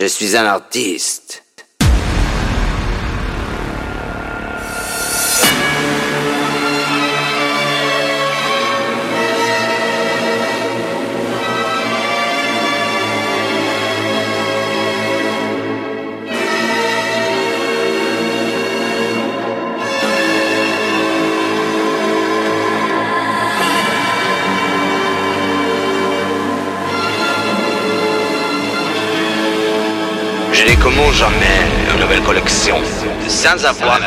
Je suis un artiste. comment jamais une nouvelle collection? Sans avoir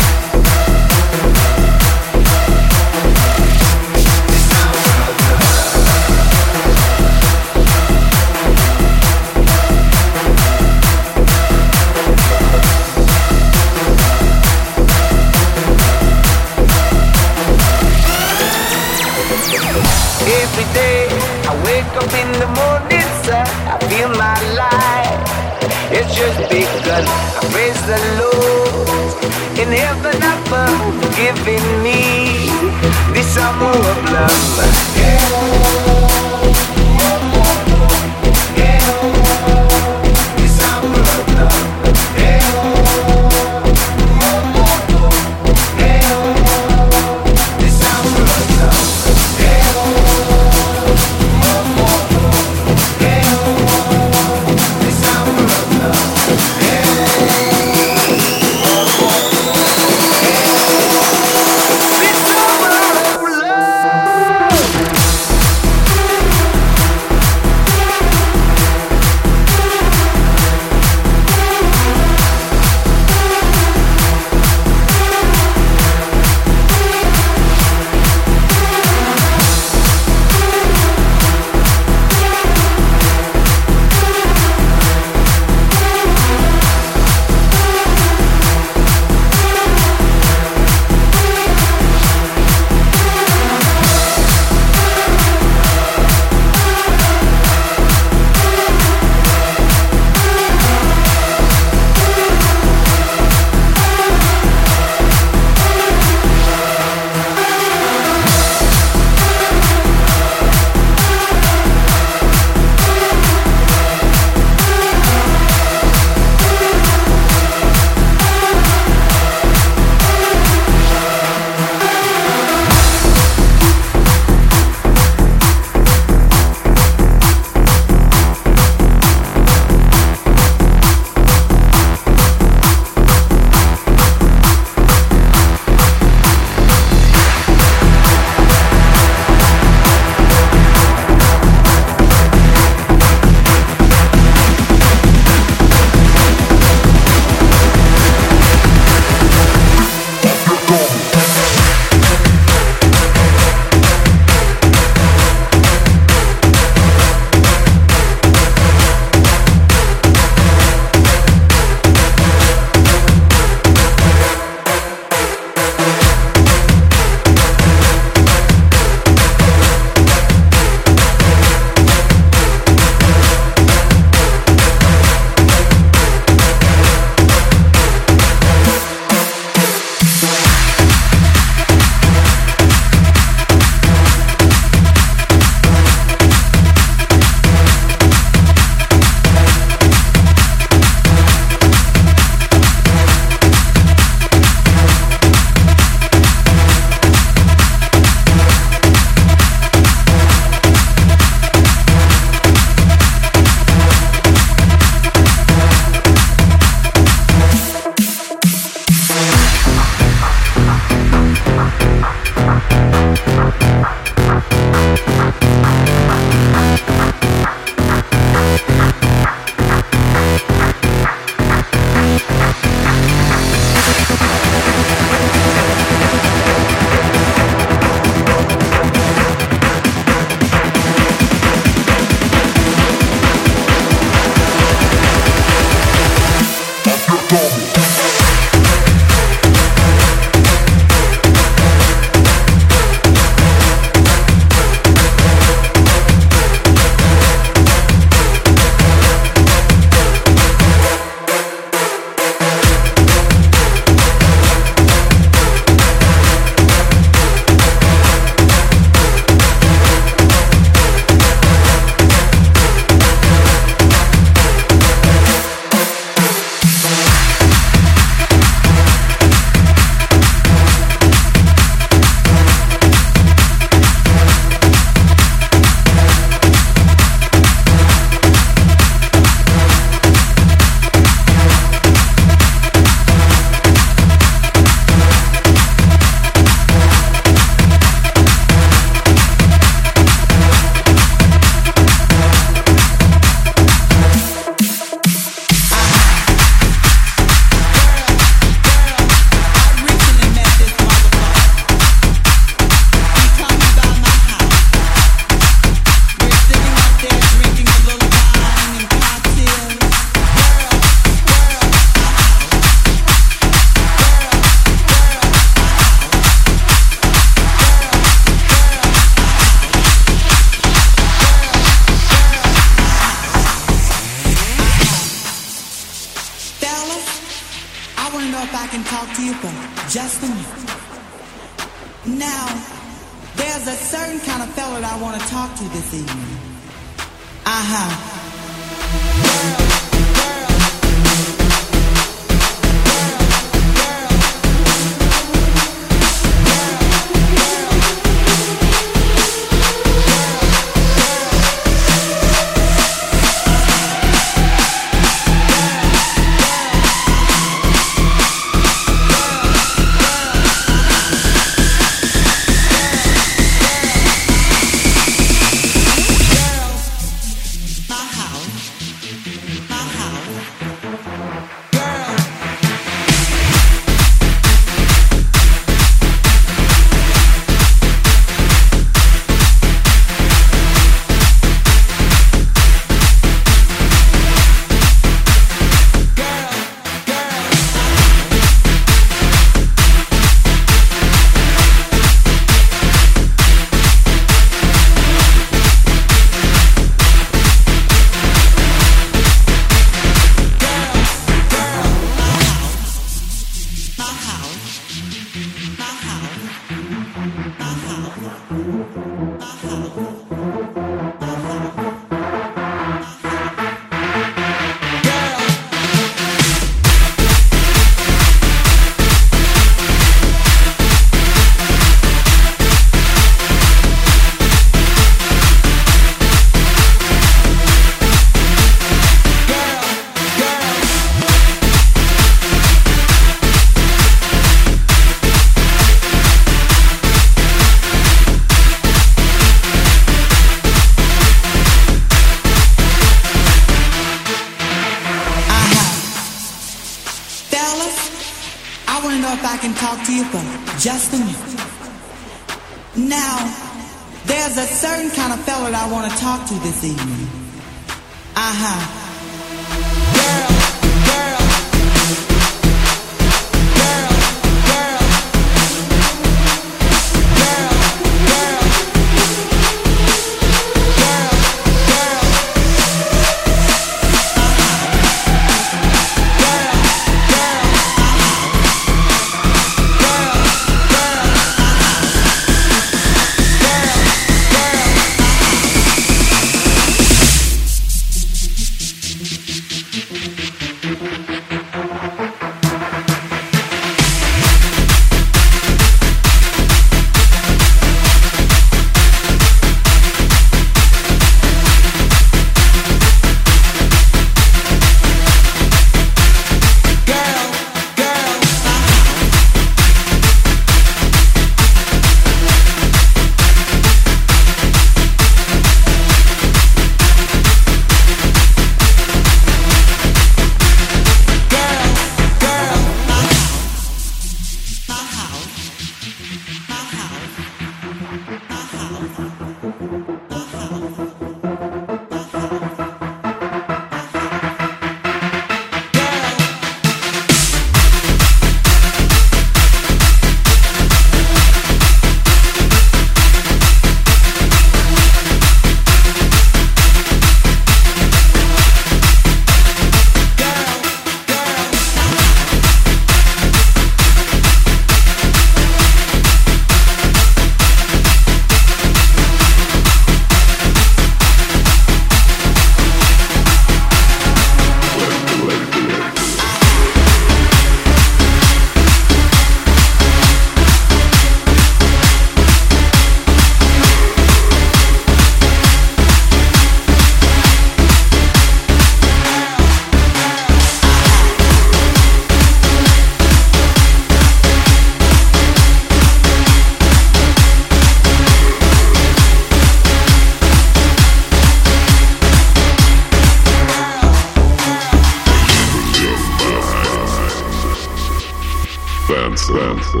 dancing.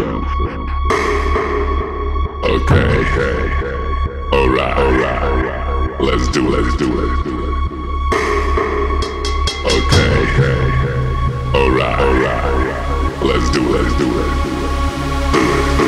Okay, alright, alright. Let's do it, let's do it. Okay, alright, alright. Let's do let's do it. Do it, do it.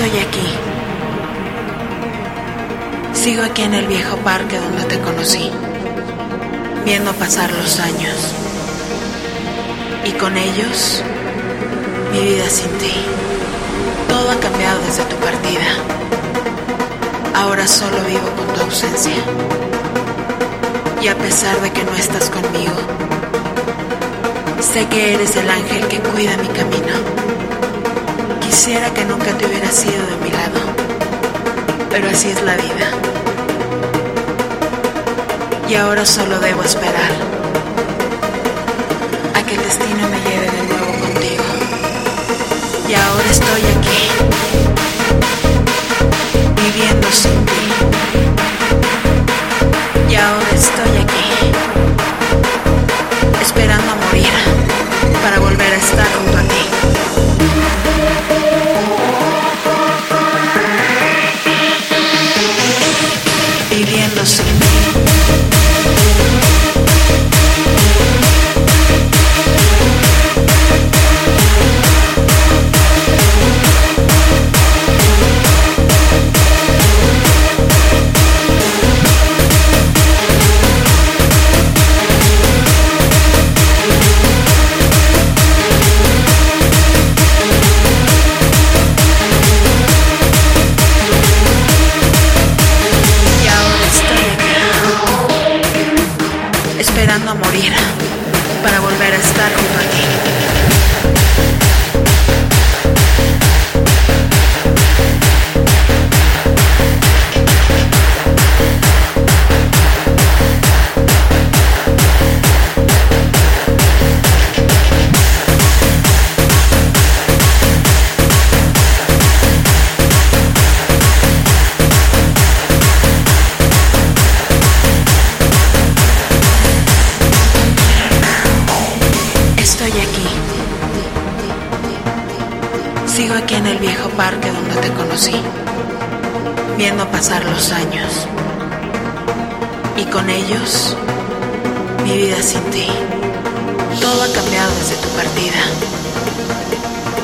Estoy aquí. Sigo aquí en el viejo parque donde te conocí, viendo pasar los años. Y con ellos, mi vida sin ti. Todo ha cambiado desde tu partida. Ahora solo vivo con tu ausencia. Y a pesar de que no estás conmigo, sé que eres el ángel que cuida mi camino. Quisiera que nunca te hubieras sido de mi lado, pero así es la vida. Y ahora solo debo esperar a que el destino me lleve de nuevo contigo. Y ahora estoy aquí, esperando a morir para volver a estar junto a ti. Viendo pasar los años. Y con ellos, mi vida sin ti. Todo ha cambiado desde tu partida.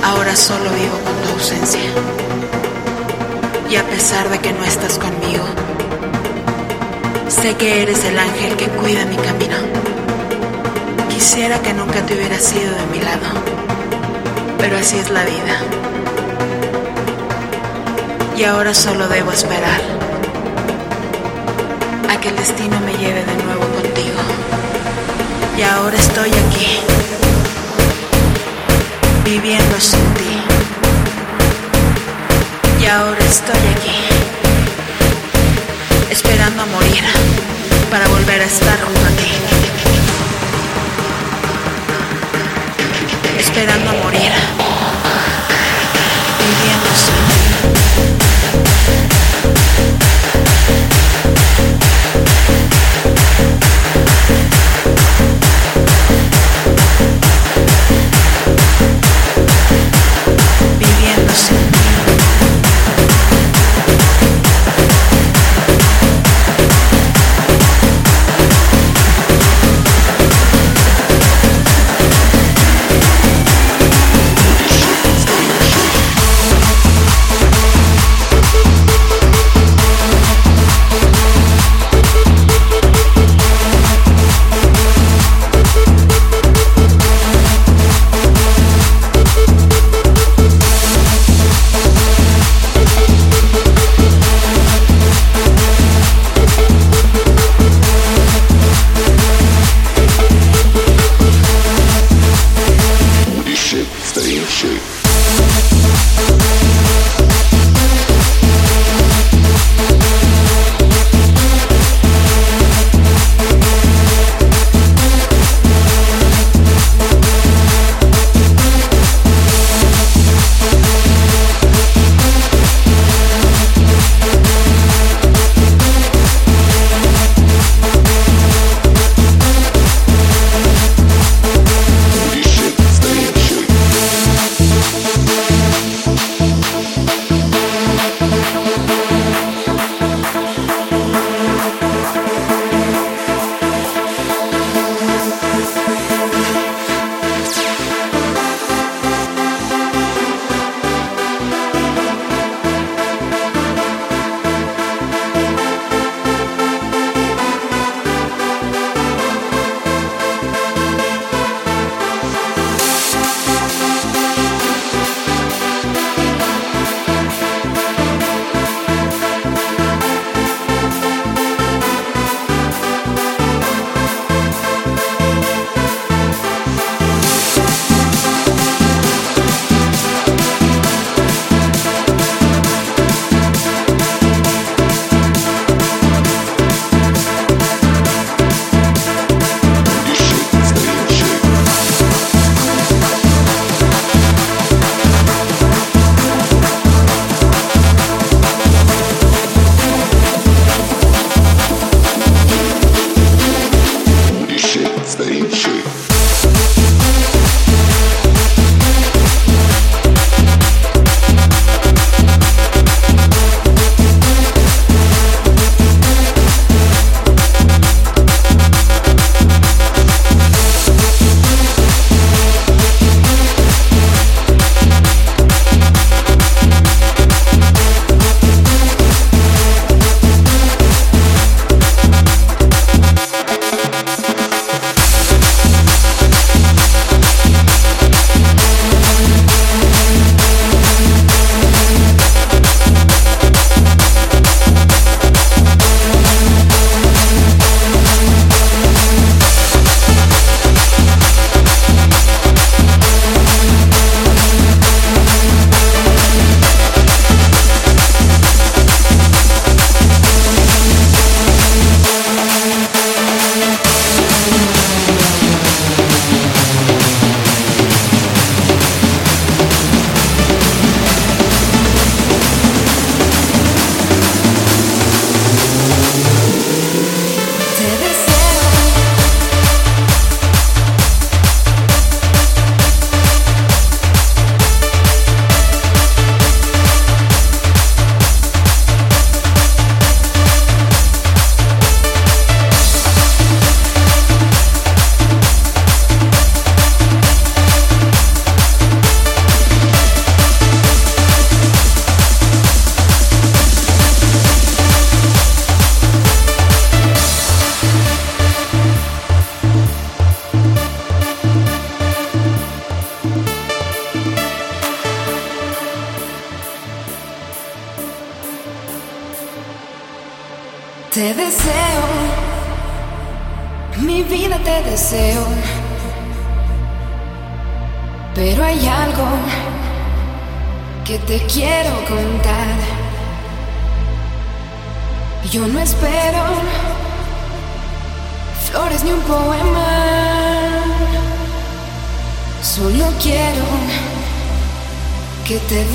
Ahora solo vivo con tu ausencia. Y a pesar de que no estás conmigo, sé que eres el ángel que cuida mi camino. Quisiera que nunca te hubieras sido de mi lado, pero así es la vida. Y ahora solo debo esperar a que el destino me lleve de nuevo contigo. Y ahora estoy aquí, viviendo sin ti. Y ahora estoy aquí, esperando a morir para volver a estar junto a ti. esperando a morir, viviendo sin ti.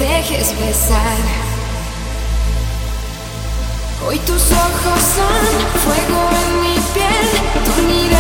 dejes besar. Hoy tus ojos son fuego en mi piel, tu mirada.